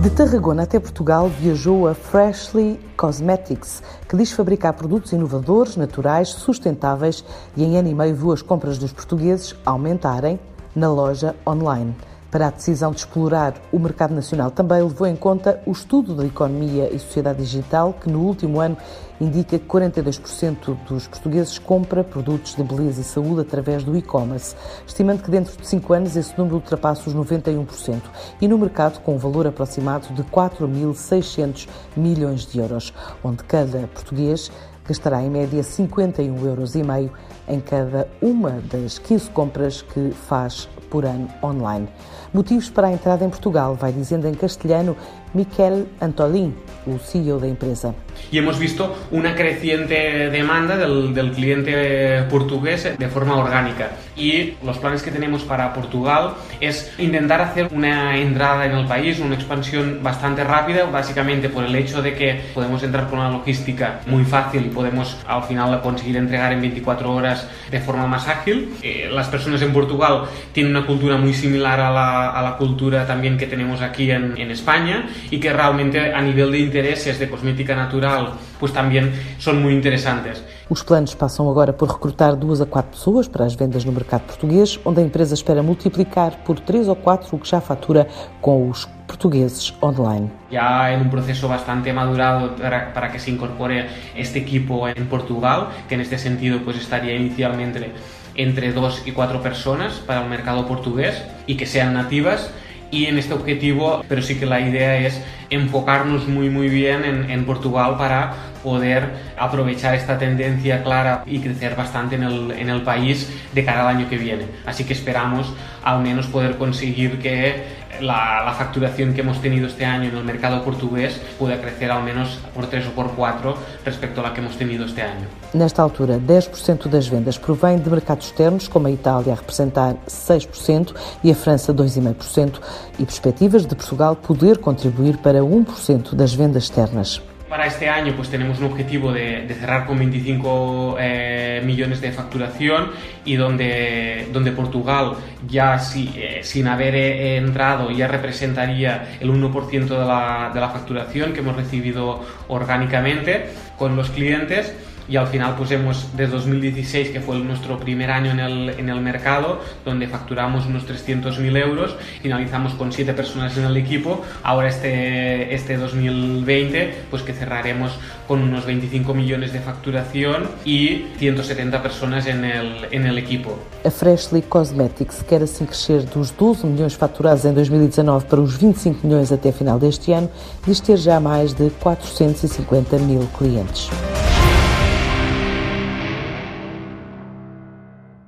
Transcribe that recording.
De Tarragona até Portugal viajou a Freshly Cosmetics, que diz fabricar produtos inovadores, naturais, sustentáveis e em ano e meio viu as compras dos portugueses aumentarem na loja online. Para a decisão de explorar o mercado nacional, também levou em conta o estudo da economia e sociedade digital, que no último ano indica que 42% dos portugueses compra produtos de beleza e saúde através do e-commerce, estimando que dentro de 5 anos esse número ultrapassa os 91%, e no mercado com um valor aproximado de 4.600 milhões de euros, onde cada português gastará em média 51,5 euros em cada uma das 15 compras que faz por ano online. Motivos para a entrada em Portugal, vai dizendo em castelhano Miquel Antolín, o CEO da empresa. Y hemos visto una creciente demanda del, del, cliente portugués de forma orgánica. Y los planes que tenemos para Portugal es intentar hacer una entrada en el país, una expansión bastante rápida, básicamente por el hecho de que podemos entrar con una logística muy fácil y podemos al final conseguir entregar en 24 horas de forma más ágil. Eh, las personas en Portugal tienen una cultura muy similar a la, a la cultura también que tenemos aquí en, en España y que realmente a nivel de intereses de cosmética natural pues también son muy interesantes. Os planos passam agora por recrutar duas a quatro pessoas para as vendas no mercado português, onde a empresa espera multiplicar por três ou quatro o que já fatura com os portugueses online. Ya en un proceso bastante madurado para, para, que se incorpore este equipo en Portugal, que en este sentido pues estaría inicialmente entre dos y cuatro personas para el mercado portugués y que sean nativas y en este objetivo, pero sí que la idea es enfocarnos muy muy bien en, en, Portugal para poder aprovechar esta tendencia clara y crecer bastante en el, en el país de cara al año que viene. Así que esperamos al menos poder conseguir que la, la, facturación que hemos tenido este año en el mercado portugués pueda crecer al menos por 3 ou por 4 respecto a la que hemos tenido este año. Nesta altura, 10% das vendas provém de mercados externos, como a Itália a representar 6% e a França 2,5%, e perspectivas de Portugal poder contribuir para 1% das vendas externas. Para este año pues tenemos un objetivo de, de cerrar con 25 eh, millones de facturación y donde, donde Portugal ya si, eh, sin haber eh, entrado ya representaría el 1% de la, de la facturación que hemos recibido orgánicamente con los clientes y al final pues hemos de 2016 que fue nuestro primer año en el, en el mercado donde facturamos unos 300.000 euros finalizamos con 7 personas en el equipo ahora este, este 2020 pues que cerraremos con unos 25 millones de facturación y 170 personas en el, en el equipo. A Freshly Cosmetics quer assim crescer dos 12 milhões faturados em 2019 para os 25 milhões até final deste ano, diz ter já mais de 450 mil clientes.